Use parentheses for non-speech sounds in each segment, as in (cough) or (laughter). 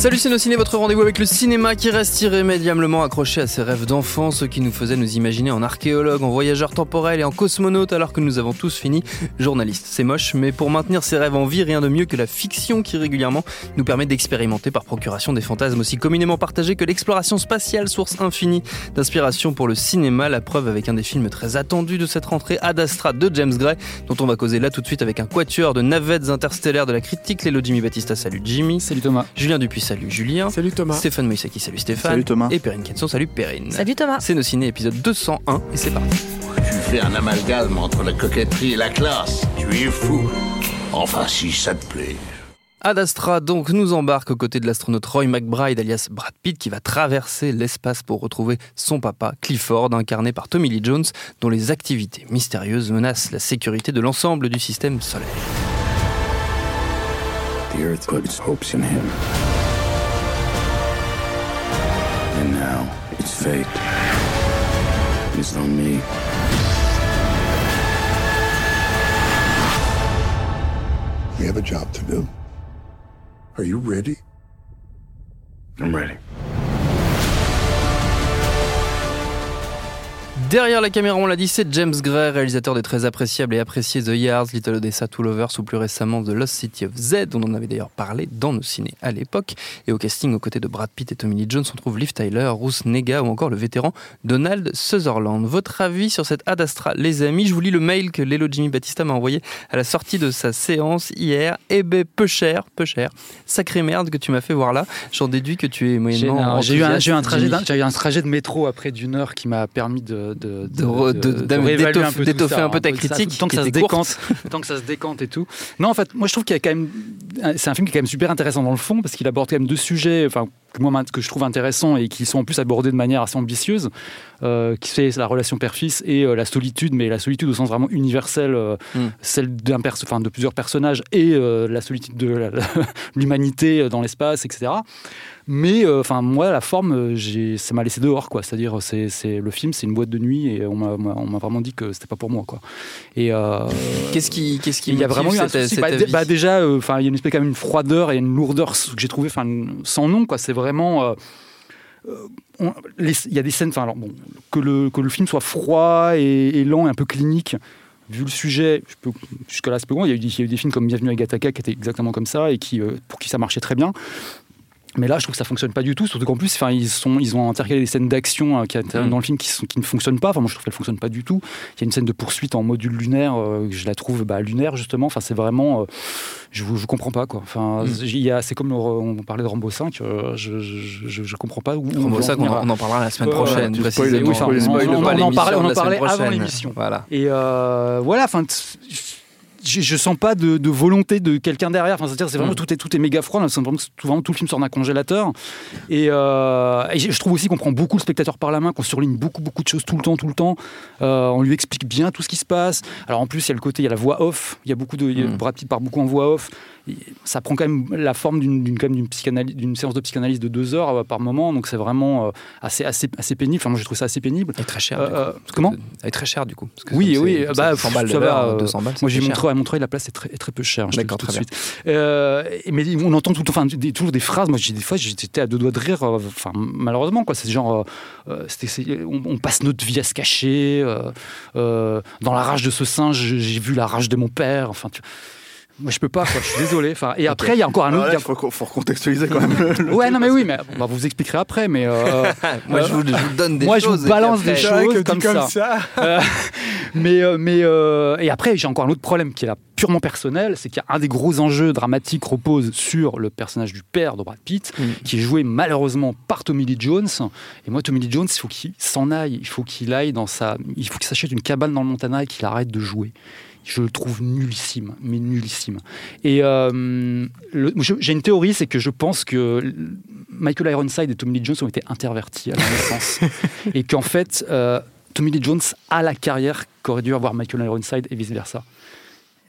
Salut Ciné, votre rendez-vous avec le cinéma qui reste irrémédiablement accroché à ses rêves d'enfant, ce qui nous faisait nous imaginer en archéologue, en voyageur temporel et en cosmonaute alors que nous avons tous fini journaliste. C'est moche, mais pour maintenir ses rêves en vie, rien de mieux que la fiction qui régulièrement nous permet d'expérimenter par procuration des fantasmes aussi communément partagés que l'exploration spatiale, source infinie d'inspiration pour le cinéma. La preuve avec un des films très attendus de cette rentrée, Ad Astra de James Gray, dont on va causer là tout de suite avec un quatuor de navettes interstellaires de la critique, Lélo Jimmy Battista. Salut Jimmy. Salut Thomas. Julien Dupuis salut Julien. Salut Thomas. Stéphane Moïsaki, salut Stéphane. Salut Thomas. Et Perrine Kenson, salut Perrine. Salut Thomas. C'est nos ciné épisode 201 et c'est parti. Tu fais un amalgame entre la coquetterie et la classe. Tu es fou. Enfin, si ça te plaît. Ad Astra donc nous embarque aux côtés de l'astronaute Roy McBride alias Brad Pitt qui va traverser l'espace pour retrouver son papa Clifford incarné par Tommy Lee Jones dont les activités mystérieuses menacent la sécurité de l'ensemble du système solaire. The Earth put its hopes in him. And now its fate It's on me. We have a job to do. Are you ready? I'm ready. Derrière la caméra, on l'a dit, c'est James Gray, réalisateur des très appréciables et appréciés The Yards, Little Odessa, Two Lovers ou plus récemment The Lost City of Z, dont on avait d'ailleurs parlé dans nos ciné à l'époque. Et au casting, aux côtés de Brad Pitt et Tommy Lee Jones, on trouve Liv Tyler, Ruth Nega ou encore le vétéran Donald Sutherland. Votre avis sur cette Ad Astra, les amis? Je vous lis le mail que Lélo Jimmy Battista m'a envoyé à la sortie de sa séance hier. Eh ben, peu cher, peu cher. Sacrée merde que tu m'as fait voir là. J'en déduis que tu es moyennement. Eu, un, j'ai eu un trajet de métro après d'une heure qui m'a permis de, de, d'étoffer- un peu peu ta critique, tant que ça se décante, (laughs) tant que ça se décante et tout. Non, en fait, moi je trouve qu'il y a quand même, c'est un film qui est quand même super intéressant dans le fond parce qu'il aborde quand même deux sujets, enfin que moi que je trouve intéressants et qui sont en plus abordés de manière assez ambitieuse, euh, qui c'est la relation père-fils et euh, la solitude, mais la solitude au sens vraiment universel, euh, Mm. celle d'un perso- enfin, de plusieurs personnages et euh, la solitude de (laughs) l'humanité dans l'espace, etc. Mais enfin moi la forme ça m'a laissé dehors quoi c'est-à-dire c'est le film c'est une boîte de nuit et on m'a vraiment dit que c'était pas pour moi quoi et Qu'est-ce qui, qu'est-ce qui il y a vraiment eu un souci. Bah, bah, déjà, enfin, il y a une espèce quand même une froideur et une lourdeur que j'ai trouvé, enfin, sans nom, quoi. C'est vraiment. euh, euh, Il y a des scènes, enfin, alors, bon, que le que le film soit froid et, lent et un peu clinique. Vu le sujet, jusqu'à là, c'est. Il il y a eu des films comme Bienvenue à Gattaca qui étaient exactement comme ça et qui, euh, pour qui ça marchait très bien. Mais là, je trouve que ça fonctionne pas du tout. Surtout qu'en plus, enfin, ils, sont, ils ont intercalé des scènes d'action euh, qui Mm. dans le film qui, sont, qui ne fonctionnent pas. Enfin, moi, je trouve qu'elles fonctionnent pas du tout. Il y a une scène de poursuite en module lunaire, euh, que je la trouve bah, lunaire, justement. Enfin, c'est vraiment. euh, je ne comprends pas, quoi. Enfin, Mm. il y a- c'est comme le- on parlait de Rambo 5, euh, je, je, je, je comprends pas où. Rambo veut en 5, on, en- là. on en parlera la semaine Ouais, prochaine, oui, enfin, On on- spoil on- pas on en parlait- on en parlait avant l'émission. Voilà. Et euh, voilà, enfin, je, je sens pas de, de volonté de quelqu'un derrière. Enfin, c'est-à-dire, c'est vraiment Mm. tout est tout est méga froid. L'impression vraiment tout, vraiment tout le film sort d'un congélateur. Et, euh, et je trouve aussi qu'on prend beaucoup le spectateur par la main, qu'on surligne beaucoup beaucoup de choses tout le temps, tout le temps. Euh, on lui explique bien tout ce qui se passe. Alors en plus, il y a le côté, il y a la voix off. Il y a beaucoup de il y a- Mm. Brad Pitt part beaucoup en voix off. Et Ça prend quand même la forme d'une séance de psychanalyse de deux heures euh, par moment. Donc c'est vraiment euh, assez assez assez pénible. Enfin, moi, je trouve ça assez pénible. Est très cher. Euh, euh, comment est très cher du coup. parce que Oui, oui, c'est- bah, c'est 100 balles ça de va, l'heure, euh, 200 balles. Moi, j'ai montré à Montreuil, la place est très, est très peu chère. hein, D'accord, tout de très suite. Euh, mais on entend tout le temps, enfin, des, toujours des phrases. Moi, j'ai des fois, j'étais à deux doigts de rire. Enfin, malheureusement, quoi. C'est genre, euh, on, on passe notre vie à se cacher. dans la rage de ce singe, j'ai vu la rage de mon père. Enfin, tu- moi, je peux pas. Quoi, je suis désolé. Enfin, et après, il y a encore un autre. Il faut, recontextualiser quand même. le- le Ouais, non, mais oui, mais on va vous expliquer après. Mais (laughs) euh, Moi, je vous, je vous donne des Moi, je vous choses. balance des choses. comme comme ça. (laughs) Euh, mais euh, mais euh, et après j'ai encore un autre problème qui est là purement personnel, c'est qu'il y a un des gros enjeux dramatiques repose sur le personnage du père de Brad Pitt, Mm. qui est joué malheureusement par Tommy Lee Jones. Et moi, Tommy Lee Jones, il faut qu'il s'en aille, il faut qu'il aille dans sa, il faut qu'il s'achète une cabane dans le Montana et qu'il arrête de jouer. Je le trouve nullissime, mais nullissime. Et euh, j'ai une théorie, c'est que je pense que Michael Ironside et Tommy Lee Jones ont été intervertis à la naissance. (laughs) et qu'en fait, euh, Tommy Lee Jones a la carrière qu'aurait dû avoir Michael Ironside et vice-versa.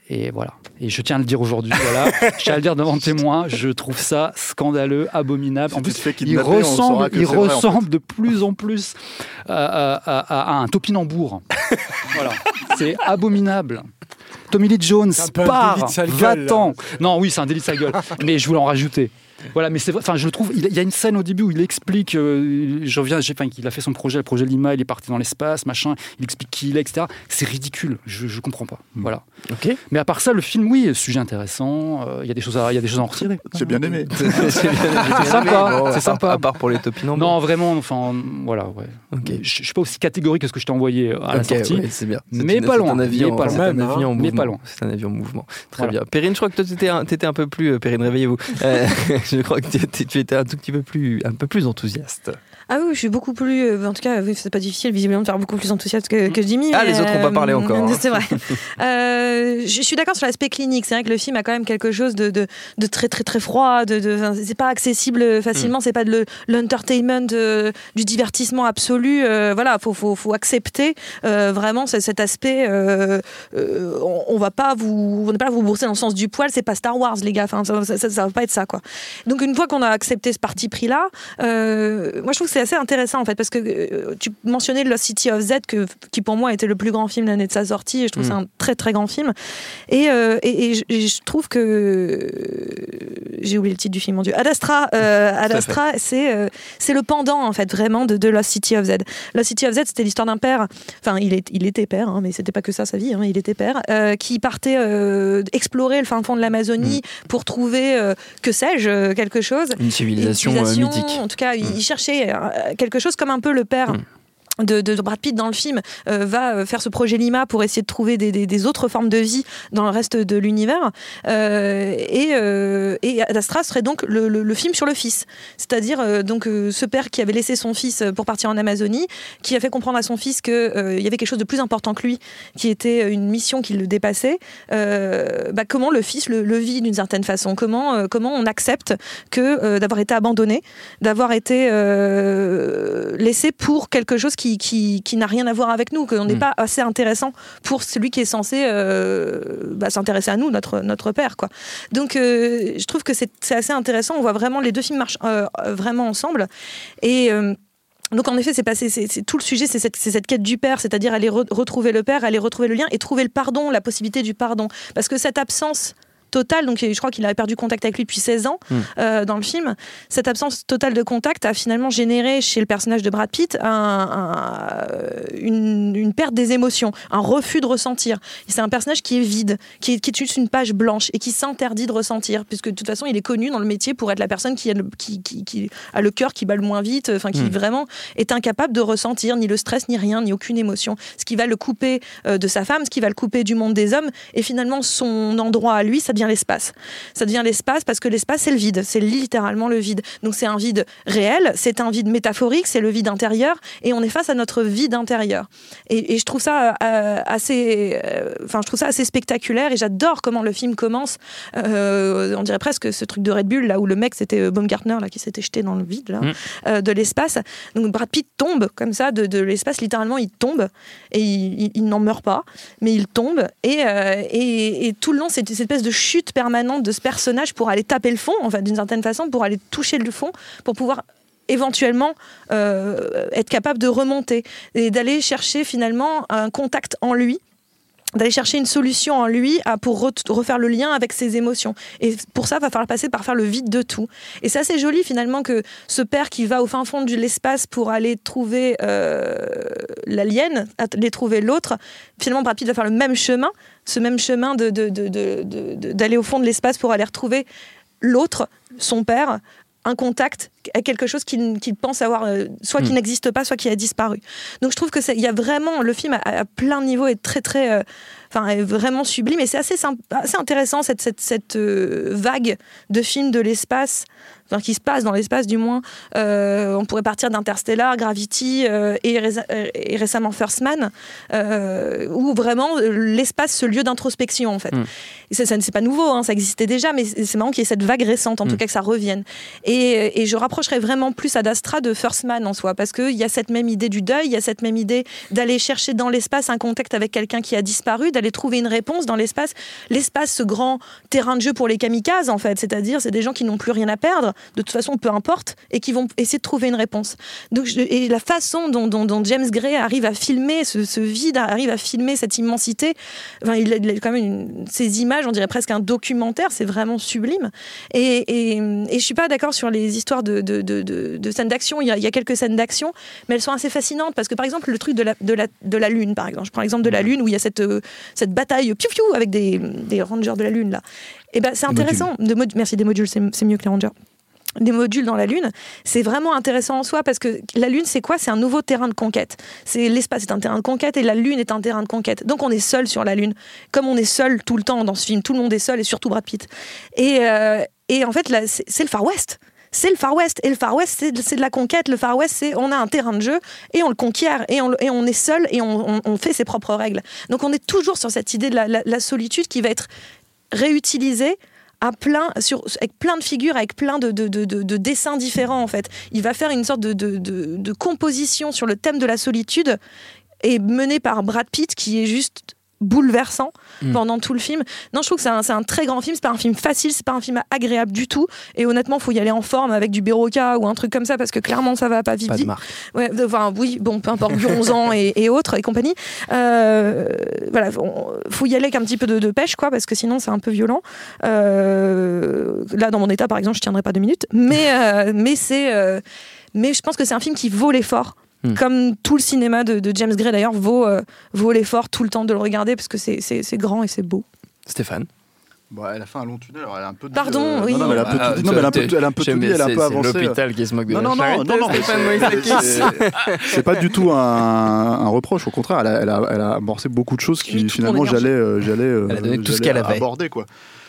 Et voilà. Et je tiens à le dire aujourd'hui. Voilà. (laughs) je tiens à le dire devant témoin. Je trouve ça scandaleux, abominable. En plus, te fais il ressemble, il vrai, en ressemble de plus en plus à, à- à- à un topinambour. (laughs) voilà. c'est abominable. Tommy Lee Jones part, va-t'en. Non, oui, c'est un délit de sa gueule, (laughs) mais je voulais en rajouter. Voilà, mais c'est vrai. Enfin, je le trouve. Il y a une scène au début où il explique. euh, je reviens. j'ai- Enfin, qu'il a fait son projet, le projet Lima. Il est parti dans l'espace, machin. Il explique qui il est, etc. C'est ridicule. Je, je comprends pas. Voilà. Ok. Mais à part ça, le film, oui, sujet intéressant. euh, Il y a des choses à, il y a des choses à en retirer. J'ai (laughs) bien aimé. C'est sympa, c'est sympa. À part pour les topinambours. Non, vraiment. Enfin, voilà, ouais. Ok. Je, je suis pas aussi catégorique que ce que je t'ai envoyé euh, à la Ok, sortie. ouais, c'est bien. C'est Mais une- pas c'est loin, Un avis mais en, pas c'est loin. un avis en Mais mouvement. pas loin. C'est un avis en mouvement. Très Voilà. bien. Perrine, je crois que toi, tu étais un, t'étais un peu plus. euh, Perrine, réveillez-vous. (laughs) Je crois que tu étais un tout petit peu plus, un peu plus enthousiaste. Ah oui, je suis beaucoup plus. euh, En tout cas, oui, c'est pas difficile visiblement de faire beaucoup plus enthousiaste que, que Jimmy. Ah, les autres ont pas parlé encore, hein. (laughs) C'est vrai. (laughs) Euh, je suis d'accord sur l'aspect clinique. C'est vrai que le film a quand même quelque chose de, de, de très très très froid. De, de, c'est pas accessible facilement. Mm. C'est pas de le- l'entertainment, euh, du divertissement absolu. Euh, voilà, faut, faut, faut accepter euh, vraiment ce- cet aspect. euh, euh, on, on va pas vous, on va pas vous bourser dans le sens du poil. C'est pas Star Wars, les gars. Enfin, ça, ça, ça- ça va pas être ça, quoi. Donc une fois qu'on a accepté ce parti pris là, euh, moi je trouve que c'est assez intéressant en fait parce que euh, tu mentionnais Lost City of Z que, qui pour moi était le plus grand film l'année de sa sortie et je trouve Mm. que c'est un très très grand film et, euh, et, et je, et je trouve que j'ai oublié le titre du film mon dieu Ad Astra euh, (laughs) Ad Astra c'est c'est le pendant en fait vraiment de, de Lost City of Z Lost City of Z c'était l'histoire d'un père enfin il, est, il était père hein, mais c'était pas que ça sa vie hein, il était père qui partait explorer le fin fond de l'Amazonie pour trouver que sais-je quelque chose Une civilisation, une civilisation, mythique. En tout cas, il, Mm. il cherchait euh, quelque chose comme un peu le père. Mm. De, Brad Pitt dans le film euh, va euh, faire ce projet Lima pour essayer de trouver des, autres formes de vie dans le reste de l'univers. Euh, et, euh, Astra serait donc le, film sur le fils. C'est-à-dire donc ce père qui avait laissé son fils pour partir en Amazonie qui a fait comprendre à son fils qu'il y avait quelque chose de plus important que lui qui était une mission qui le dépassait. Bah, comment le fils le, vit d'une certaine façon? Comment, comment on accepte que d'avoir été abandonné d'avoir été laissé pour quelque chose qui, qui, qui n'a rien à voir avec nous, qu'on n'est Mm. pas assez intéressant pour celui qui est censé euh, bah, s'intéresser à nous, notre, notre père. Quoi. Donc euh, je trouve que c'est assez intéressant, on voit vraiment les deux films marchent euh, vraiment ensemble. Et. donc en effet, c'est passé, c'est c'est- tout le sujet, c'est cette, quête du père, c'est-à-dire aller re- retrouver le père, aller retrouver le lien et trouver le pardon, la possibilité du pardon, parce que cette absence totale, donc je crois qu'il avait perdu contact avec lui depuis 16 ans Mm. euh, dans le film, cette absence totale de contact a finalement généré chez le personnage de Brad Pitt un- un- une, une perte des émotions, un refus de ressentir. C'est un personnage qui est vide, qui est, qui est juste une page blanche et qui s'interdit de ressentir, puisque de toute façon il est connu dans le métier pour être la personne qui a le, qui, qui- qui a le cœur qui bat le moins vite, enfin qui Mm. vraiment est incapable de ressentir ni le stress, ni rien, ni aucune émotion. Ce qui va le couper euh, de sa femme, ce qui va le couper du monde des hommes, et finalement son endroit à lui, ça devient l'espace. Ça devient l'espace parce que l'espace, c'est le vide, c'est littéralement le vide. Donc c'est un vide réel, c'est un vide métaphorique, c'est le vide intérieur, et on est face à notre vide intérieur. Et, et je trouve ça euh, assez, euh, enfin je trouve ça assez spectaculaire, et j'adore comment le film commence. Euh, on dirait presque ce truc de Red Bull là où le mec c'était euh, Baumgartner là qui s'était jeté dans le vide là, Mm. euh, de l'espace. Donc Brad Pitt tombe comme ça de, de l'espace, littéralement il tombe et il, il- il n'en meurt pas, mais il tombe et, euh, et, et tout le long c'est cette espèce de chute permanente de ce personnage pour aller taper le fond, enfin d'une certaine façon pour aller toucher le fond, pour pouvoir éventuellement euh, être capable de remonter et d'aller chercher finalement un contact en lui d'aller chercher une solution en lui à, pour re- refaire le lien avec ses émotions. Et pour ça, va falloir passer par faire le vide de tout. Et c'est assez joli finalement que ce père qui va au fin fond de l'espace pour aller trouver euh, l'alien, aller trouver l'autre, finalement Brad Pitt va faire le même chemin, ce même chemin de- de- de- de- d'aller au fond de l'espace pour aller retrouver l'autre, son père, un contact à quelque chose qu'il pense avoir, euh, soit qui Mm. n'existe pas, soit qui a disparu. Donc je trouve que c'est- il y a vraiment le film à, à plein de niveaux est très très, euh, enfin est vraiment sublime et c'est assez intéressant cette cette, cette euh, vague de films de l'espace. Enfin, qui se passe dans l'espace du moins. Euh, on pourrait partir d'Interstellar, Gravity euh, et, récemment First Man, où vraiment l'espace, ce lieu d'introspection en fait. Mm. Et ça, ça c'est pas nouveau, hein, ça existait déjà, mais c'est marrant qu'il y ait cette vague récente, en tout Mm. cas que ça revienne. Et, et je rapprocherais vraiment plus à Dastra de First Man en soi, parce qu'il y a cette même idée du deuil, il y a cette même idée d'aller chercher dans l'espace un contact avec quelqu'un qui a disparu, d'aller trouver une réponse dans l'espace. L'espace, ce grand terrain de jeu pour les kamikazes, en fait, c'est-à-dire c'est des gens qui n'ont plus rien à perdre, de toute façon, peu importe, et qui vont essayer de trouver une réponse. Donc, je- et la façon dont, dont- dont James Gray arrive à filmer ce, ce vide, arrive à filmer cette immensité, enfin, il a, quand même une- ces images, on dirait presque un documentaire, c'est vraiment sublime. Et, je suis pas d'accord sur les histoires de, de, de, de- de scènes d'action. Il y, a, il y a quelques scènes d'action, mais elles sont assez fascinantes parce que, par exemple, le truc de la, la Lune, par exemple, je prends l'exemple de la Lune où il y a cette, euh, cette bataille piou piou avec des, des rangers de la Lune, là. Et ben, c'est intéressant. De Merci, des modules, c'est mieux que les rangers des modules dans la Lune, c'est vraiment intéressant en soi parce que la Lune, c'est quoi? C'est un nouveau terrain de conquête. C'est l'espace est un terrain de conquête et la Lune est un terrain de conquête. Donc on est seul sur la Lune, comme on est seul tout le temps dans ce film. Tout le monde est seul et surtout Brad Pitt. Et, euh, et en fait, c'est le Far West. C'est le Far West. Et le Far West, c'est de, de la conquête. Le Far West, c'est on a un terrain de jeu et on le conquiert et on, et on est seul et on, fait ses propres règles. Donc on est toujours sur cette idée de la, solitude qui va être réutilisée à plein, sur, avec plein de figures, avec plein de, de- de- de- de dessins différents en fait. Il va faire une sorte de composition sur le thème de la solitude et menée par Brad Pitt qui est juste bouleversant Mm. pendant tout le film. Non, je trouve que c'est un, c'est un très grand film, c'est pas un film facile, c'est pas un film agréable du tout. Et honnêtement, faut y aller en forme avec du Béroca ou un truc comme ça parce que clairement ça va pas vite Pas de vite. marque. Ouais, enfin, oui, bon, peu importe, du 11 ans et, et autres et compagnie. Euh, voilà, on- faut y aller avec un petit peu de, de pêche, quoi, parce que sinon c'est un peu violent. Euh, là, dans mon état, par exemple, je tiendrai pas deux minutes, mais, euh, mais c'est, euh, mais je pense que c'est un film qui vaut l'effort. Hmm. Comme tout le cinéma de, de James Gray d'ailleurs vaut, euh, vaut l'effort tout le temps de le regarder parce que c'est, c'est, c'est grand et c'est beau. Stéphane. Bon, elle a fait un long tunnel, alors elle a un peu dit, Pardon, euh, oui. Non, non, mais elle a un peu Ah, tout dit, non, mais elle a un peu, elle a un peu tout dit, elle a un c'est- peu c'est avancé. l'hôpital qui se moque de Non, la non, non, non, c'est- pas du tout un, un reproche, au contraire, elle a, elle, a, elle a amorcé beaucoup de choses qui finalement j'allais, euh, j'allais, euh, Elle a donné tout ce qu'elle avait. aborder quoi.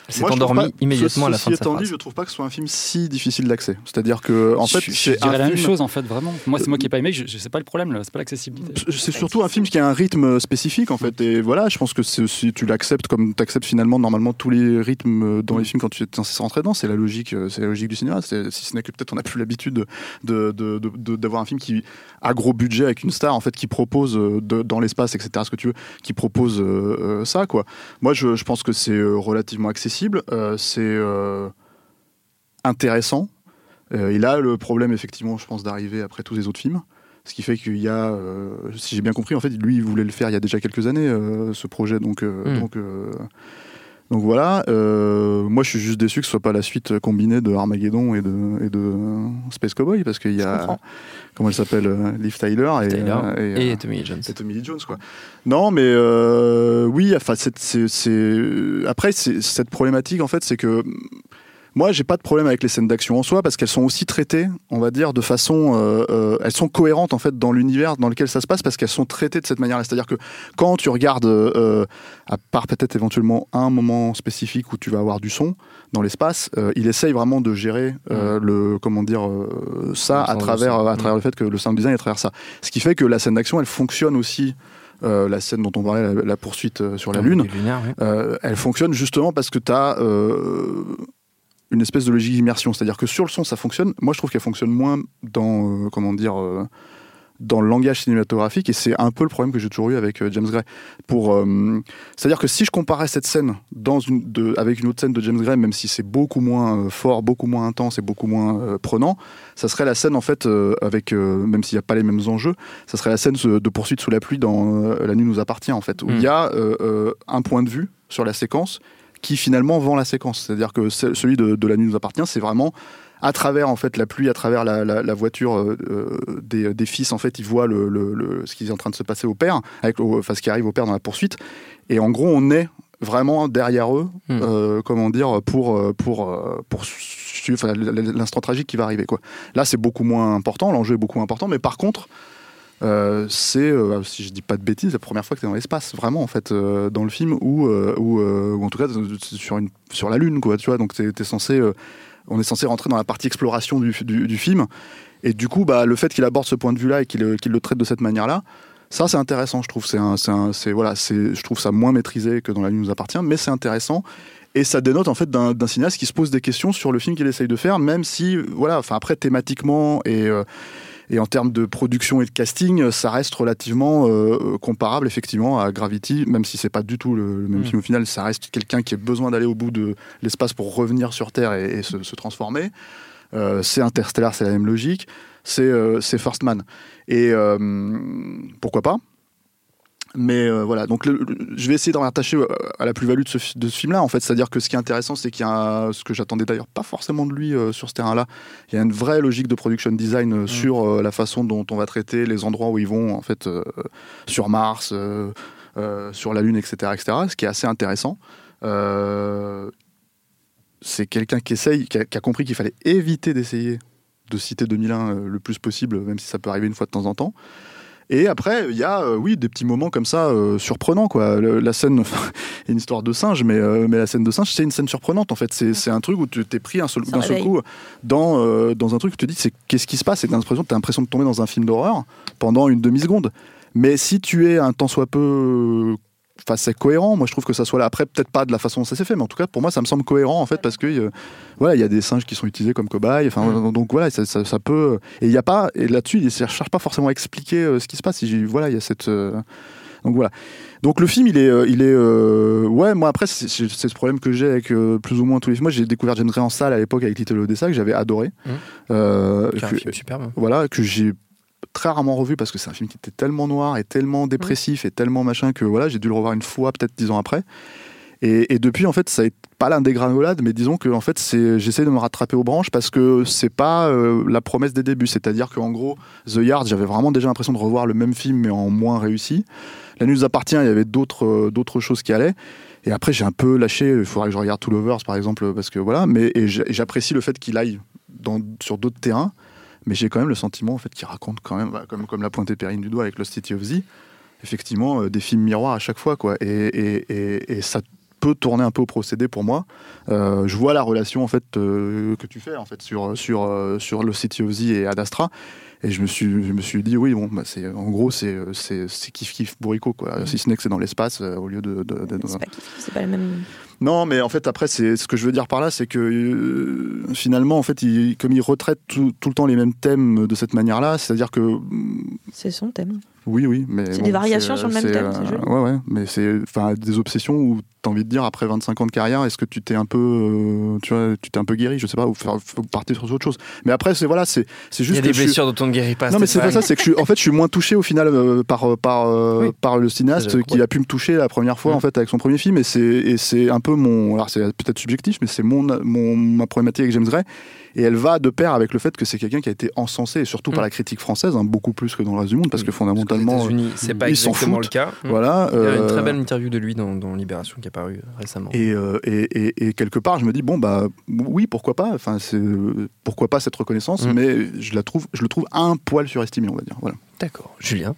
S'est pas- immédiatement à la fin de sa étant dit, je trouve pas que ce soit un film si difficile d'accès. C'est-à-dire que en fait, c'est la même chose en fait, vraiment. Moi, c'est moi qui ai pas aimé, je, je sais pas le problème, c'est pas l'accessibilité. C'est surtout un film qui a un rythme spécifique en fait. Et voilà, je pense que si tu l'acceptes comme tu acceptes finalement normalement tous les rythmes dans les films quand tu es censé rentrer dedans, c'est la logique, euh, c'est la logique du cinéma. Si ce n'est que peut-être on n'a plus l'habitude de- de- de- de- de- d'avoir un film qui a gros budget avec une star en fait qui propose euh, dans l'espace etc ce que tu veux, qui propose euh, euh, ça quoi. Moi je, je pense que c'est euh, relativement accessible, euh, c'est euh, intéressant. Euh, il a le problème effectivement, je pense, d'arriver après tous les autres films. Ce qui fait qu'il y a, euh, si j'ai bien compris, en fait, lui, il voulait le faire il y a déjà quelques années, euh, ce projet. Donc, euh, Mm. donc, donc voilà. Euh, moi, je suis juste déçu que ce soit pas la suite combinée de Armageddon et de, et de Space Cowboy, parce qu'il y a, comment elle s'appelle, euh, Liv Tyler et, euh, et, Tommy Lee Jones. c'est Tommy Lee Jones quoi. Non mais euh, oui enfin c'est, après cette problématique en fait c'est que moi j'ai pas de problème avec les scènes d'action en soi parce qu'elles sont aussi traitées on va dire de façon euh, euh, elles sont cohérentes en fait dans l'univers dans lequel ça se passe parce qu'elles sont traitées de cette manière-là c'est-à-dire que quand tu regardes euh, à part peut-être éventuellement un moment spécifique où tu vas avoir du son dans l'espace il essaye vraiment de gérer euh, le comment dire ça à travers à travers le fait que le sound design est à travers ça ce qui fait que la scène d'action, elle fonctionne aussi. euh, la scène dont on parlait, la, la poursuite sur la Un Lune, module lunaire, oui. euh, elle fonctionne justement parce que tu as une espèce de logique d'immersion. C'est-à-dire que sur le son, ça fonctionne. Moi, je trouve qu'elle fonctionne moins dans, euh, comment dire, euh, dans le langage cinématographique. Et c'est un peu le problème que j'ai toujours eu avec euh, James Gray. Pour, c'est-à-dire que si je comparais cette scène dans une, de, avec une autre scène de James Gray, même si c'est beaucoup moins fort, beaucoup moins intense et beaucoup moins prenant, ça serait la scène en fait avec, même s'il n'y a pas les mêmes enjeux, ça serait la scène de poursuite sous la pluie dans La nuit nous appartient en fait, où il Mm. y a un point de vue sur la séquence qui finalement vend la séquence. C'est-à-dire que ce- celui de, de La nuit nous appartient, c'est vraiment à travers en fait la pluie, à travers la, la- la voiture euh, euh, des, des fils, en fait, ils voient le, le- le- ce qui est en train de se passer au père, avec, enfin ce qui arrive au père dans la poursuite. Et en gros, on est vraiment derrière eux, Hmm. euh, comment dire, pour pour pour suivre l'instant tragique qui va arriver. Quoi. Là, c'est beaucoup moins important, l'enjeu est beaucoup moins important, mais par contre. Euh, c'est, euh, si je dis pas de bêtises, la première fois que tu es dans l'espace, vraiment, en fait, euh, dans le film, ou, ou, en tout cas sur, une, sur la Lune, quoi, tu vois. Donc, tu es, censé, on est censé rentrer dans la partie exploration du, du, film. Et du coup, bah, le fait qu'il aborde ce point de vue-là et qu'il le traite de cette manière-là, ça, c'est intéressant, je trouve. C'est voilà, je trouve ça moins maîtrisé que dans La Lune nous appartient, mais c'est intéressant. Et ça dénote en fait d'un, cinéaste qui se pose des questions sur le film qu'il essaye de faire, même si, voilà, enfin après thématiquement et, et en termes de production et de casting, ça reste relativement euh, comparable effectivement à Gravity, même si c'est pas du tout le, le même Mm. film au final. Ça reste quelqu'un qui a besoin d'aller au bout de l'espace pour revenir sur Terre et, et se, se transformer. Euh, c'est Interstellar, c'est la même logique. C'est euh, First Man. Et euh, pourquoi pas? Mais euh, voilà, donc le- le- je vais essayer d'en rattacher euh, à la plus-value de ce, fi- de ce film-là, en fait. C'est-à-dire que ce qui est intéressant, c'est qu'il y a ce que j'attendais d'ailleurs pas forcément de lui euh, sur ce terrain-là. Il y a une vraie logique de production design euh, sur la façon dont on va traiter les endroits où ils vont, en fait, sur Mars, sur la Lune, etc., etc. Ce qui est assez intéressant. C'est quelqu'un qui essaye, qui a, qui a compris qu'il fallait éviter d'essayer de citer 2001 euh, le plus possible, même si ça peut arriver une fois de temps en temps. Et après, il y a, euh, oui, des petits moments comme ça euh, surprenants, quoi. Le- la scène, (laughs) une histoire de singe, mais, euh, mais la scène de singe, c'est une scène surprenante, en fait. C'est un truc où tu t'es pris un seul- Ça d'un seul coup dans, dans un truc où tu te dis, c'est qu'est-ce qui se passe? Et t'as l'impression, t'as l'impression de tomber dans un film d'horreur pendant une demi-seconde. Mais si tu es un tant soit peu. Enfin, c'est cohérent. Moi, je trouve que ça soit là. Après, peut-être pas de la façon dont ça s'est fait, mais en tout cas, pour moi, ça me semble cohérent, en fait, parce que euh, voilà, il y a des singes qui sont utilisés comme cobayes. Enfin, donc voilà, ça, ça- ça peut. Et il y a pas. Et là-dessus, il ne cherche pas forcément à expliquer euh, ce qui se passe. Il- voilà, il y a cette. euh, donc voilà. Donc le film, il est, il est, euh, ouais. Moi après, c'est ce problème que j'ai avec euh, plus ou moins tous les films. Moi, j'ai découvert James Gray en salle à l'époque avec Little Odessa que j'avais adoré. Euh, C'est un film superbe. voilà, que j'ai très rarement revu parce que c'est un film qui était tellement noir et tellement dépressif et tellement machin que voilà, j'ai dû le revoir une fois, peut-être dix ans après. Et, et depuis, en fait, ça n'est pas l'un des granulades, mais disons que en fait, c'est, j'essaie de me rattraper aux branches parce que c'est pas euh, la promesse des débuts. C'est-à-dire qu'en gros, The Yard, j'avais vraiment déjà l'impression de revoir le même film, mais en moins réussi. La nuit nous appartient, il y avait d'autres, euh, d'autres choses qui allaient. Et après, j'ai un peu lâché. Il faudrait que je regarde Two Lovers, par exemple, parce que voilà. Mais j'apprécie le fait qu'il aille dans, sur d'autres terrains. Mais j'ai quand même le sentiment en fait qu'il raconte quand même, bah, comme, comme la pointé Perrine du doigt avec Lost City of Z, effectivement euh, des films miroirs à chaque fois quoi. Et, et, ça peut tourner un peu au procédé pour moi. Euh, je vois la relation en fait euh, que tu fais en fait sur sur sur Lost City of Z et Ad Astra. Et je me suis, je me suis dit, oui, bon, bah, c'est, en gros, c'est, c'est, kiff kiff bourricot, quoi. Si ce n'est que c'est dans l'espace au lieu de. de- de- C'est pas, kiff, c'est pas la même. Non, mais en fait, après, c'est ce que je veux dire par là, c'est que euh, finalement, en fait, comme il retraite tout, le temps les mêmes thèmes de cette manière-là, c'est-à-dire que C'est son thème. Oui, oui, mais C'est bon, des variations c'est, sur le même c'est, thème, c'est joli. Ouais, ouais, mais c'est enfin des obsessions où t'as envie de dire après 25 ans de carrière, est-ce que tu t'es un peu, euh, tu vois, tu t'es un peu guéri, je sais pas, ou faire, faut partir sur autre chose. Mais après, c'est voilà, c'est c'est Il y juste a des suis- blessures dont on ne guérit pas. non mais c'est pas ça, c'est que je suis, en fait je suis moins touché au final euh, par euh, par euh, Oui. par le cinéaste qui a pu me toucher la première fois Mm. en fait avec son premier film et c'est et c'est un peu mon alors c'est peut-être subjectif mais c'est mon mon ma problématique avec James Gray et elle va de pair avec le fait que c'est quelqu'un qui a été encensé et surtout par Mm. la critique française hein, beaucoup plus que dans le reste du monde parce que Parce fondamentalement c'est pas ils exactement foutent. le cas. voilà Il y a une très euh, belle interview de lui dans, dans Libération qui est apparue récemment. et, euh, et, et, et quelque part, je me dis bon bah oui, pourquoi pas? Enfin, pourquoi pas cette reconnaissance, Mm. mais je la trouve, je le trouve un poil surestimé, on va dire. Voilà. D'accord. Julien?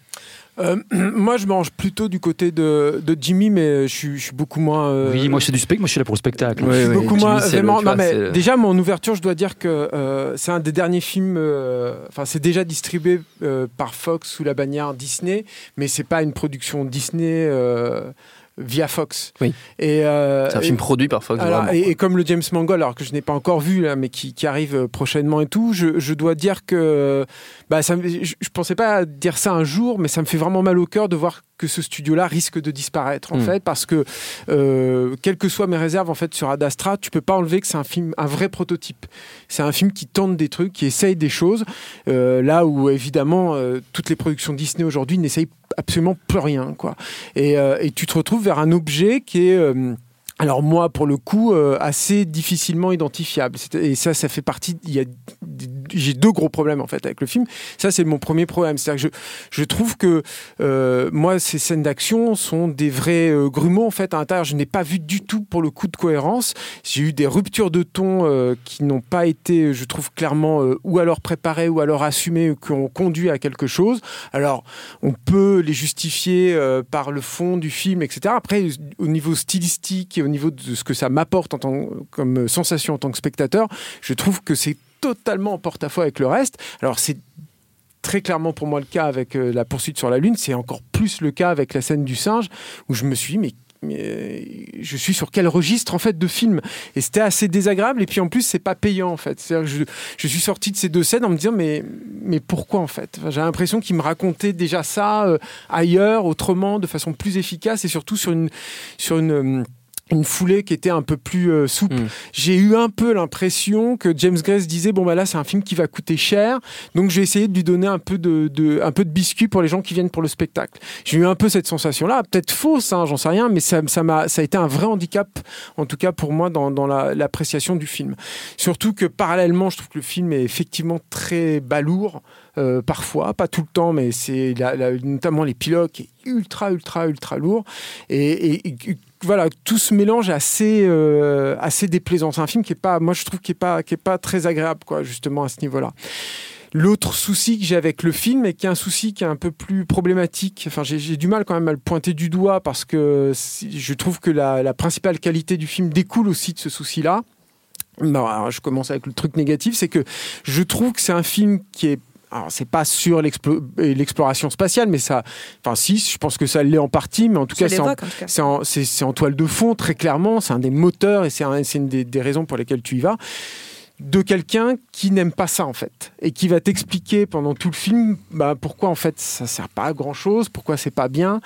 Euh, (clears throat) moi, je mange plutôt du côté de, de Jimmy, mais je suis, je suis beaucoup moins. euh, Oui, moi c'est du spectacle, moi je suis là pour le spectacle. Ouais, je suis ouais, beaucoup Jimmy, moins vraiment. non, vois, mais le- déjà, mon ouverture, je dois dire que euh, c'est un des derniers films. euh, Enfin, c'est déjà distribué euh, par Fox sous la bannière Disney, mais c'est pas une production Disney euh, via Fox. Oui. Et euh, C'est un et- film produit par Fox. alors, et, comme le James Mangold, alors que je n'ai pas encore vu, là, mais qui, qui arrive euh, prochainement et tout, je, je dois dire que bah, ça je, je pensais pas dire ça un jour, mais ça me fait vraiment mal au cœur de voir que ce studio-là risque de disparaître en Mm. fait, parce que euh, quelles que soient mes réserves en fait sur Ad Astra, tu peux pas enlever que c'est un film, un vrai prototype. C'est un film qui tente des trucs, qui essaye des choses, euh, là où évidemment euh, toutes les productions Disney aujourd'hui n'essayent absolument plus rien, quoi. Et, euh, et tu te retrouves vers un objet qui est alors moi, pour le coup, euh, assez difficilement identifiable. Et ça, ça fait partie. Il y a, j'ai deux gros problèmes en fait avec le film. Ça, c'est mon premier problème. C'est-à-dire que je, trouve que euh, moi, ces scènes d'action sont des vrais euh, grumeaux en fait à l'intérieur. Je n'ai pas vu du tout pour le coup de cohérence. J'ai eu des ruptures de ton euh, qui n'ont pas été, je trouve clairement, ou alors préparées ou alors assumées, qui ont conduit à quelque chose. Alors, on peut les justifier par le fond du film, etc. Après, au niveau stylistique et au niveau de ce que ça m'apporte en tant, comme sensation en tant que spectateur, je trouve que c'est totalement en porte-à-faux avec le reste. Alors, c'est très clairement pour moi le cas avec euh, la poursuite sur la Lune, c'est encore plus le cas avec la scène du singe, où je me suis dit, mais je suis sur quel registre en fait de film? Et c'était assez désagréable. Et puis en plus c'est pas payant en fait. Je, je suis sorti de ces deux scènes en me disant mais mais pourquoi en fait? J'ai l'impression qu'il me racontait déjà ça euh, ailleurs autrement de façon plus efficace et surtout sur une sur une euh, une foulée qui était un peu plus euh, souple. Mm. J'ai eu un peu l'impression que James Gray se disait bon bah là c'est un film qui va coûter cher, donc je vais essayer de lui donner un peu de, de- un peu de biscuit pour les gens qui viennent pour le spectacle. J'ai eu un peu cette sensation là, peut-être fausse, hein, j'en sais rien, mais ça ça m'a ça a été un vrai handicap en tout cas pour moi dans, dans la- l'appréciation du film. Surtout que parallèlement, je trouve que le film est effectivement très balourd. Euh, parfois, pas tout le temps, mais c'est notamment l'épilogue qui est ultra, ultra, ultra lourd. Et, voilà, tout ce mélange est assez, euh, assez déplaisant. C'est un film qui est pas, moi je trouve, qui est pas, qui est pas très agréable, quoi, justement à ce niveau-là. L'autre souci que j'ai avec le film, et qui est un souci qui est un peu plus problématique, enfin j'ai du mal quand même à le pointer du doigt parce que je trouve que la, principale qualité du film découle aussi de ce souci-là. Je commence avec le truc négatif, c'est que je trouve que c'est un film qui est alors, c'est pas sur euh, l'exploration spatiale, mais ça. Enfin, si, je pense que ça l'est en partie, mais en tout Ça cas, c'est en, toile de fond, très clairement. C'est un des moteurs et c'est un- c'est une des, des raisons pour lesquelles tu y vas. De quelqu'un qui n'aime pas ça, en fait. Et qui va t'expliquer pendant tout le film bah, pourquoi, en fait, ça sert pas à grand chose, pourquoi c'est pas bien.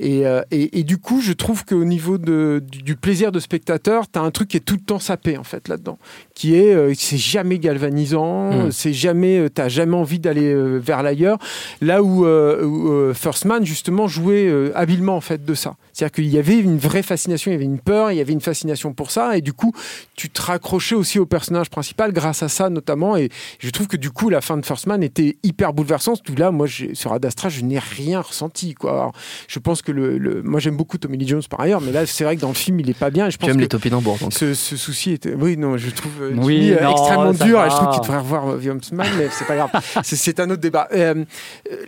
Et, euh, et, et du coup, je trouve qu'au niveau de, du, du plaisir de spectateur, tu as un truc qui est tout le temps sapé, en fait, là-dedans. Qui est, euh, c'est jamais galvanisant, Mm. c'est jamais, euh, t'as jamais envie d'aller euh, vers l'ailleurs. Là où, où, First Man, justement, jouait habilement, en fait, de ça. C'est-à-dire qu'il y avait une vraie fascination, il y avait une peur, il y avait une fascination pour ça. Et du coup, tu te raccrochais aussi au personnage principal grâce à ça, notamment. Et je trouve que du coup, la fin de First Man était hyper bouleversante. Tout là, moi, sur Ad Astra, je n'ai rien ressenti, quoi. Alors, je pense que le, le- moi, j'aime beaucoup Tommy Lee Jones par ailleurs, mais là, c'est vrai que dans le film, il est pas bien. Et je Tu pense aimes que les topinambours, donc. ce, ce souci était. Oui, non, je trouve euh, Oui, euh, non, extrêmement dur va. et je trouve qu'il devrait revoir euh, The Man, mais c'est pas grave. (laughs) c'est, un autre débat. Euh,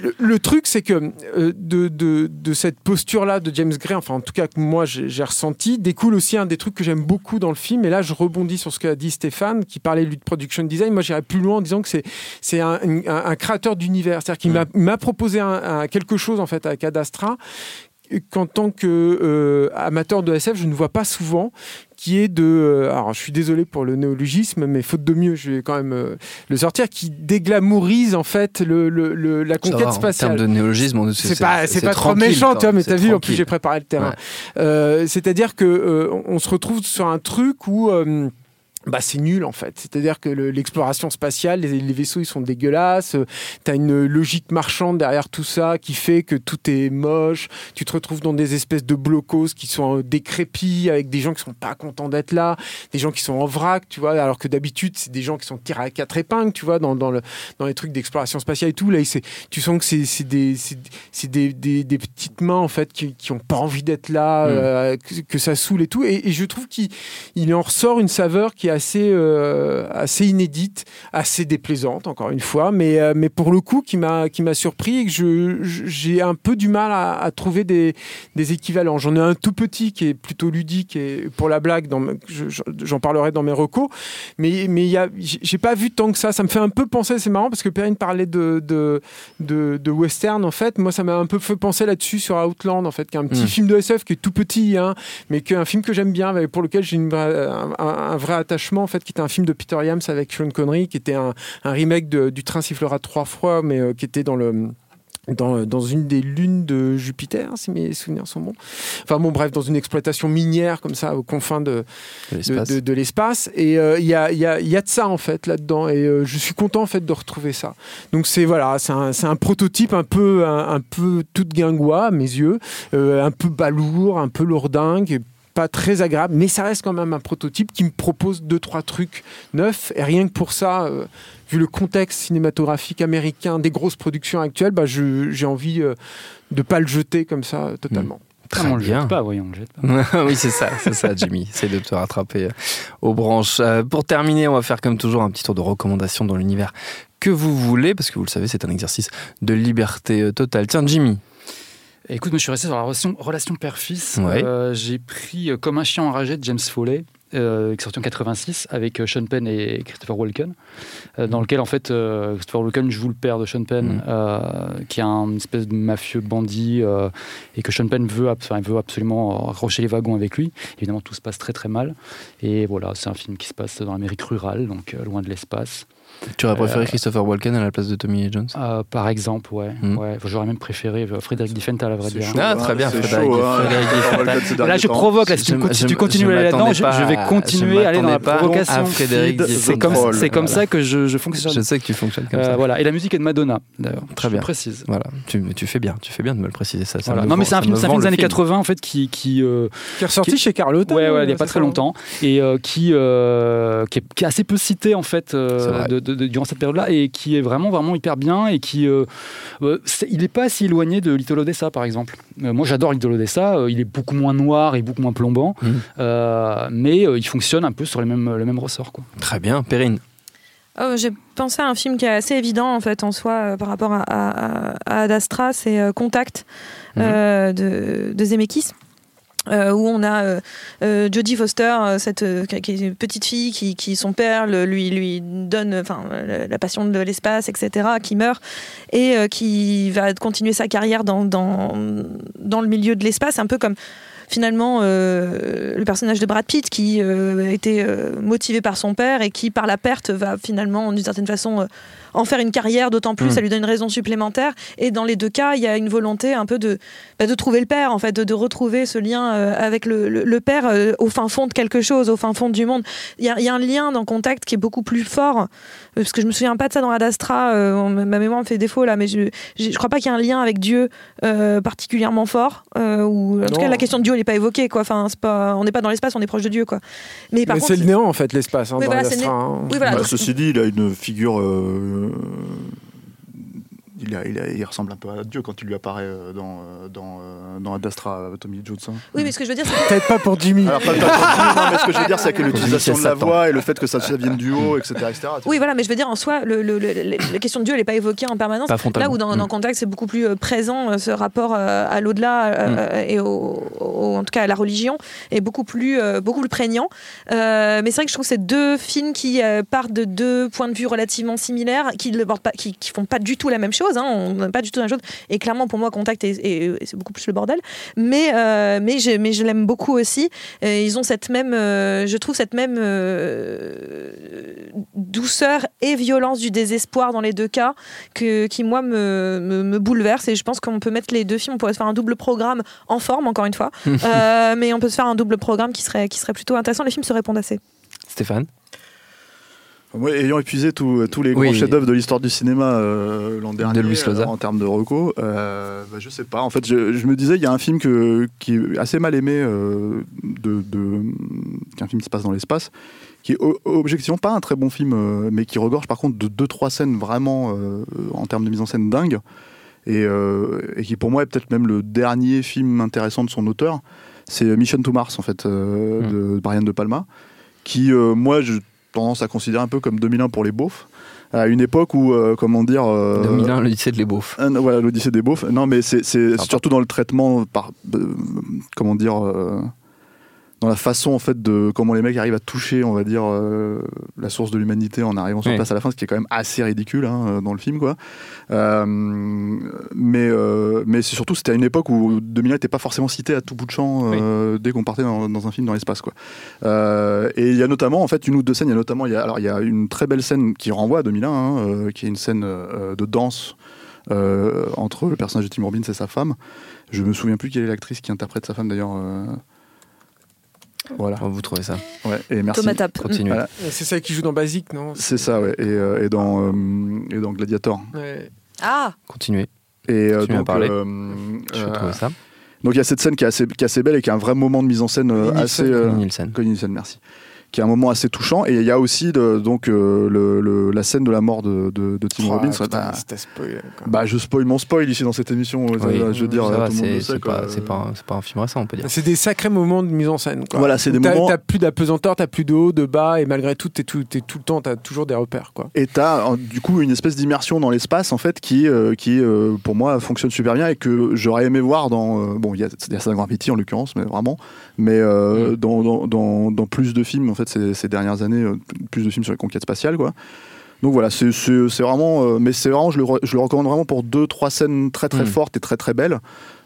le, le truc, c'est que euh, de, de, de cette posture-là de James Gray, enfin, en tout cas, que moi j'ai, ressenti, découle aussi un des trucs que j'aime beaucoup dans le film. Et là, je rebondis sur ce qu'a dit Stéphane, qui parlait lui de production design. Moi, j'irais plus loin en disant que c'est, c'est un, un- un créateur d'univers. C'est-à-dire qu'il m'a, proposé un, un- quelque chose, en fait, avec Ad Astra qu'en tant que euh, amateur de SF, je ne vois pas souvent, qui est de, euh, alors je suis désolé pour le néologisme, mais faute de mieux, je vais quand même euh, le sortir, qui déglamourise en fait le, le- le- la conquête va, En spatiale. termes de néologisme, C'est pas, c'est pas trop méchant, vois, mais t'as vu, en plus j'ai préparé le terrain. Ouais. C'est-à-dire que on se retrouve sur un truc où bah, c'est nul en fait. C'est-à-dire que le- l'exploration spatiale, les, les vaisseaux ils sont dégueulasses. tu as une logique marchande derrière tout ça qui fait que tout est moche. Tu te retrouves dans des espèces de blocos qui sont euh, décrépits avec des gens qui sont pas contents d'être là, des gens qui sont en vrac, tu vois. Alors que d'habitude c'est des gens qui sont tirés à quatre épingles, tu vois, dans, dans, le, dans les trucs d'exploration spatiale et tout. Là, tu sens que c'est c'est des, des, des, des petites mains en fait qui, qui ont pas envie d'être là, Mm. euh, que, que ça saoule et tout. Et, et je trouve qu'il il en ressort une saveur qui est assez, euh, assez inédite, assez déplaisante, encore une fois, mais, euh, mais pour le coup, qui m'a surpris et que je- je- j'ai un peu du mal à, à trouver des, des équivalents. J'en ai un tout petit qui est plutôt ludique et pour la blague, je- j'en parlerai dans mes recos, mais mais j'ai pas vu tant que ça. Ça me fait un peu penser, c'est marrant parce que Perrine parlait de, de, de, de western, en fait. Moi, ça m'a un peu fait penser là-dessus sur Outland, en fait, qui est un petit Mm. film de SF qui est tout petit, hein, mais qui est un film que j'aime bien, pour lequel j'ai un, un- un vrai attachement, en fait, qui était un film de Peter Yams avec Sean Connery, qui était un, un remake de- du Train sifflera trois fois, mais euh, qui était dans le dans, dans une des lunes de Jupiter, si mes souvenirs sont bons. Enfin bon, bref, dans une exploitation minière comme ça, aux confins de, De de, l'espace. Et euh, il y, a, il y, a, y a de ça en fait là-dedans. Et euh, je suis content en fait de retrouver ça. Donc c'est voilà, c'est un, un prototype un peu, un, un peu tout de guingois à mes yeux, euh, un peu balourd, un peu lourdingue. Pas très agréable, mais ça reste quand même un prototype qui me propose deux trois trucs neufs. Et rien que pour ça, euh, vu le contexte cinématographique américain des grosses productions actuelles, bah, je- j'ai envie euh, de pas le jeter comme ça euh, totalement. Très Ah, on le bien. jette pas, oui, on le jette pas. (laughs) oui, c'est ça, c'est ça, Jimmy. (laughs) Essaye de te rattraper aux branches. Euh, pour terminer, on va faire comme toujours un petit tour de recommandations dans l'univers que vous voulez, parce que vous le savez, c'est un exercice de liberté totale. Tiens, Jimmy. Écoute, moi je suis resté sur la relation, relation père-fils. Ouais. Euh, J'ai pris euh, Comme un chien enragé de James Foley, euh, qui est sorti en 86 avec euh, Sean Penn et Christopher Walken, euh, dans lequel en fait euh, Christopher Walken joue le père de Sean Penn, euh, qui est un espèce de mafieux bandit et que Sean Penn veut, ab- enfin, veut absolument raccrocher les wagons avec lui. Évidemment, tout se passe très très mal. Et voilà, c'est un film qui se passe dans l'Amérique rurale, donc loin de l'espace. Tu aurais préféré Euh, Christopher Walken à la place de Tommy Lee Jones Euh, par exemple, ouais. Mm. ouais. J'aurais même préféré euh, Frédéric Diffenthal, à vrai dire. chaud, Ah, hein, très bien, Frédéric- chaud, hein. Frédéric Là, je provoque. Là, si tu, si tu je continues à aller là-dedans, je, vais continuer à aller dans la provocation. C'est comme, ça que je, je fonctionne. Je sais que tu fonctionnes comme Euh, ça. voilà. Et la musique est de Madonna, d'ailleurs. Très je bien. précise. Voilà, tu, tu fais bien, tu fais bien de me le préciser ça. Non, mais c'est un film, des années film. 80 en fait qui, qui, est ressorti chez Carlotta. ouais, il n'y a pas très longtemps et qui, qui, est, assez peu cité en fait de- de- de- durant cette période-là et qui est vraiment vraiment hyper bien et qui euh, euh, il n'est pas si éloigné de Little Odessa par exemple. Euh, moi j'adore Little Odessa, euh, il est beaucoup moins noir et beaucoup moins plombant, Mhm. euh, mais euh, il fonctionne un peu sur les mêmes le même ressort quoi. Très bien, Perrine. Oh, J'ai pensé à un film qui est assez évident en fait en soi euh, par rapport à, à, à Ad Astra, c'est euh, Contact Mhm. de, de Zemeckis. Euh, où on a euh, euh, Jodie Foster, euh, cette euh, qui est une petite fille qui, qui son père lui lui donne enfin la, passion de l'espace, etc., qui meurt et euh, qui va continuer sa carrière dans dans, dans le milieu de l'espace, un peu comme finalement euh, le personnage de Brad Pitt qui euh, a été euh, motivé par son père et qui par la perte va finalement d'une certaine façon en faire une carrière d'autant plus ça lui donne une raison supplémentaire et dans les deux cas il y a une volonté un peu de bah, de trouver le père en fait de, de retrouver ce lien euh, avec le, le- le père euh, au fin fond de quelque chose au fin fond du monde il y a, il y a un lien dans Contact qui est beaucoup plus fort euh, parce que je me souviens pas de ça dans Ad Astra euh, on- ma mémoire me fait défaut là mais je, je, je crois pas qu'il y ait un lien avec Dieu euh, particulièrement fort euh, ou en tout cas la question de Dieu elle n'est pas évoquée quoi enfin c'est pas on n'est pas dans l'espace on est proche de Dieu quoi mais par Mais contre c'est le néant en fait, l'espace. Hein, Oui, voilà, né- hein. oui voilà Bah, donc- ceci dit, il a une figure. Euh, il, a- il a- il ressemble un peu à Dieu quand il lui apparaît euh, dans, euh, dans, euh, dans Ad Astra, Tommy Jones. hein. oui mais ce que je veux dire c'est que- Peut-être pas pour Jimmy. Alors, pas le non, mais ce que je veux dire, c'est que Pour l'utilisation de la voix et le fait que ça, ça vienne du haut, etc. etc. oui voilà mais je veux dire en soi le, le- le- le- la question de Dieu elle n'est pas évoquée en permanence Pas Là où dans, Mm. dans Contact, c'est beaucoup plus présent, ce rapport euh, à l'au-delà euh, et au, au- en tout cas à la religion est beaucoup plus, euh, beaucoup plus prégnant. Euh, mais c'est vrai que je trouve que c'est deux films qui euh, partent de deux points de vue relativement similaires, qui ne pas, qui, qui font pas du tout la même chose. Hein, on n'a pas du tout la même chose. Et clairement, pour moi, Contact, est, est- c'est beaucoup plus le bordel. Mais, euh, mais, je, mais je l'aime beaucoup aussi. Et ils ont cette même, euh, je trouve cette même euh, douceur et violence du désespoir dans les deux cas que, qui, moi, me, me, me bouleverse. Et je pense qu'on peut mettre les deux films, on pourrait se faire un double programme en forme, encore une fois. (laughs) Mais on peut se faire un double programme qui serait, qui serait plutôt intéressant. Les films se répondent assez. Stéphane? Moi, ayant épuisé tous tous les grands Oui. chefs-d'œuvre de l'histoire du cinéma euh, l'an dernier, euh, en termes de reco, euh, bah, je sais pas. En fait, je, je me disais, il y a un film que, qui est assez mal aimé, euh, de, de, qui est un film qui se passe dans l'espace, qui est objectivement pas un très bon film, euh, mais qui regorge par contre de deux trois scènes vraiment euh, en termes de mise en scène dingue, et, euh, et qui pour moi est peut-être même le dernier film intéressant de son auteur. C'est Mission to Mars en fait euh, Mm. de Brian de Palma, qui euh, moi je tendance à considérer un peu comme 2001 pour les beaufs, à une époque où, euh, comment dire... euh, 2001, l'Odyssée de les beaufs. euh, voilà, l'Odyssée des beaufs. Non, mais c'est surtout dans le traitement, par, euh, comment dire, euh, dans la façon en fait de comment les mecs arrivent à toucher, on va dire, euh, la source de l'humanité en arrivant sur place à la fin, ce qui est quand même assez ridicule hein, euh, dans le film, quoi. Euh, mais euh, mais c'est surtout c'était à une époque où 2001 n'était pas forcément cité à tout bout de champ dès qu'on partait dans, dans un film dans l'espace, quoi. Et il y a notamment en fait une ou deux scènes. Il y a notamment il y a, alors il y a une très belle scène qui renvoie à 2001, hein, qui est une scène de danse entre le personnage de Tim Robbins et sa femme. Je me souviens plus quelle est l'actrice qui interprète sa femme d'ailleurs. Voilà. Vous trouvez ça Ouais, et merci. Thomas Tapp. Continue. Voilà. C'est ça qui joue dans Basic, non? C'est ça, ouais. Et, euh, et dans, euh, et dans Gladiator. Ouais. Ah Continuez. Et euh, Tu viens donc, parler. euh, Je euh, trouve ça. donc il y a cette scène qui est assez, qui est assez belle et qui est un vrai moment de mise en scène euh, assez. Nielsen. euh, Connie Nielsen. Connie Nielsen, merci. Qui est un moment assez touchant. Et il y a aussi de- donc euh, le- le- la scène de la mort de, de, de Tim Oh, Robbins. putain, Bah, c'était spoilé, quoi. bah, je spoil mon spoil ici dans cette émission. Oui. je veux dire, c'est pas, c'est pas, un- c'est pas un film récent, on peut dire. C'est des sacrés moments de mise en scène. Quoi. Voilà, c'est des moments- T'as plus d'apesanteur, t'as plus de haut, de bas, et malgré tout, t'es tout, t'es tout le temps, t'as toujours des repères. Quoi. Et t'as du coup une espèce d'immersion dans l'espace en fait qui, euh, qui euh, pour moi fonctionne super bien et que j'aurais aimé voir dans euh, bon il y a a ça dans Grand Appétit en l'occurrence mais vraiment mais euh, Mm. dans, dans, dans, dans plus de films fait ces, ces dernières années euh, plus de films sur les conquêtes spatiales quoi. Donc voilà c'est vraiment euh, mais c'est vraiment je le, re- je le recommande vraiment pour deux trois scènes très très Mm. fortes et très très belles.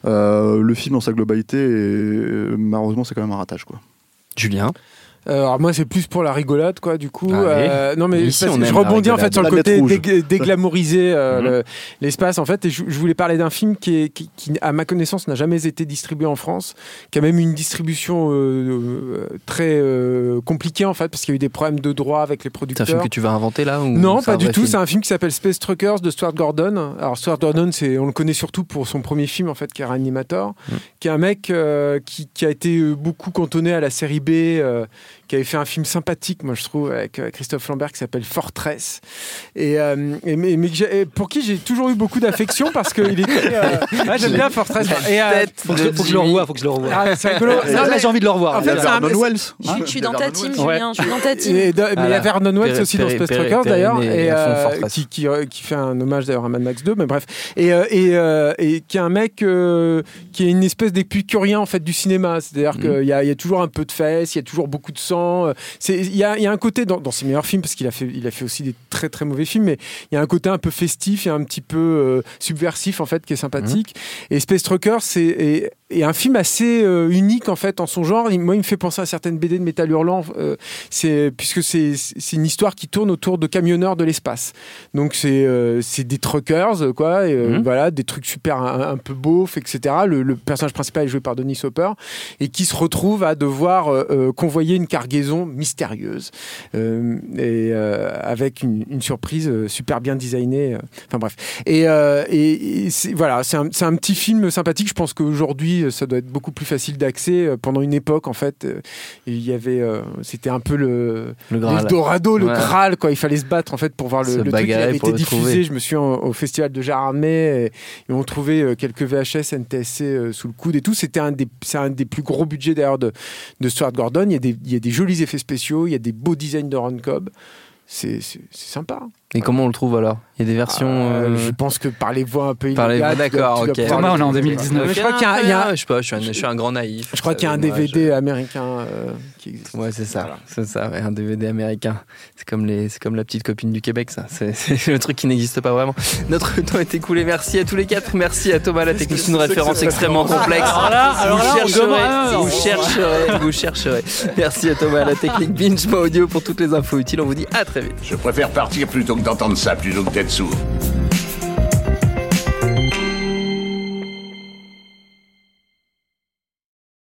Euh, le film dans sa globalité est- malheureusement c'est quand même un ratage quoi. Julien? Euh, Alors moi c'est plus pour la rigolade quoi du coup. Allez. Euh, non mais Ici, je rebondis en fait sur le côté lettre rouge. dég- déglamouriser euh, Mhm. le- l'espace en fait et je, je voulais parler d'un film qui, est, qui, qui, à ma connaissance n'a jamais été distribué en France, qui a même une distribution très euh, compliquée en fait parce qu'il y a eu des problèmes de droit avec les C'est un producteurs. film que tu vas inventer là ou Non, pas du tout. film C'est un film qui s'appelle Space Truckers de Stuart Gordon. Alors Stuart Gordon, c'est on le connaît surtout pour son premier film en fait, qui est Reanimator, Mm. qui est un mec euh, qui, qui a été beaucoup cantonné à la série B, euh, qui avait fait un film sympathique, moi je trouve, avec euh, Christophe Lambert qui s'appelle Fortress, et, euh, et- mais, mais que j'ai- et pour qui j'ai toujours eu beaucoup d'affection parce qu'il était. euh, (laughs) J'aime bien Fortress. Et, euh, Faut que, je- faut que je le revoie, faut que je le revoie. ah, c'est rigolo. Là, Non, là, mais- j'ai envie de le revoir. En fait, un- Vernon Wells. Je, hein, suis- je dans ta team. Julien. Je suis dans ta team. Et de- mais il y a. Vernon Wells aussi dans Space Truckers d'ailleurs, et euh, qui, qui, qui fait un hommage d'ailleurs à Mad Max 2, mais bref. Et, et, et qui est un mec qui est une espèce d'épicurien en fait du cinéma. C'est-à-dire Mhm. qu'il y, a- il y a toujours un peu de fesses, il y a toujours beaucoup de sang. Euh, Il y a, il y a un côté dans, dans ses meilleurs films, parce qu'il a fait, il a fait aussi des très très mauvais films, mais il y a un côté un peu festif et un petit peu euh, subversif en fait qui est sympathique. Et Space Trucker, c'est est- est un film assez euh, unique en fait en son genre. Il- moi, il me fait penser à certaines BD de Métal Hurlant, euh, c'est puisque c'est une histoire qui tourne autour de camionneurs de l'espace. Donc c'est euh, c'est des truckers quoi, et, Mhm. voilà, des trucs super un, un peu beaufs, etc. Le, le personnage principal est joué par Denis Hopper et qui se retrouve à devoir convoyer une cargaison mystérieuse euh, et euh, avec une, une surprise euh, super bien designée. Enfin bref. Et, et, voilà, c'est un, un petit film sympathique. Je pense qu'aujourd'hui, ça doit être beaucoup plus facile d'accès. Pendant une époque, en fait, il y avait, c'était un peu le Le Graal. l'Eldorado, le Ouais. Graal, quoi. Il fallait se battre en fait pour voir le, le truc. Bagarrer avait été diffusé. trouver. Je me suis en- au festival de Gérardmer et, on trouvait euh, quelques VHS, NTSC sous le coude et tout. C'était un des, c'est un des plus gros budgets d'ailleurs de, de Stuart Gordon. Il y, a des, il y a des jolis effets spéciaux, il y a des beaux designs de Ron Cobb. C'est, sympa. Et comment on le trouve alors? Il y a des versions. Euh, euh, Je pense que par les voies un peu Par les dois- d'accord, ok. Thomas, on est en trouver. 2019. Mais je crois qu'il y a un- il y a Je sais pas, je suis un, je suis un grand naïf. je crois qu'il y a un je- DVD américain euh, qui existe. Ouais, c'est ça, Voilà. c'est ça, ouais, un DVD américain. C'est comme les, c'est comme la petite copine du Québec, ça. C'est, (laughs) c'est le truc qui n'existe pas vraiment. Notre temps est écoulé. Merci à tous les quatre. Merci à Thomas, la technique, une référence extrêmement complexe. Alors là, alors vous là, on chercherez, vous chercherez, (laughs) vous chercherez. Merci à Thomas, la technique binge audio pour toutes les infos utiles. On vous dit à très vite. Je préfère partir plutôt que d'entendre ça, plutôt que d'être sourd.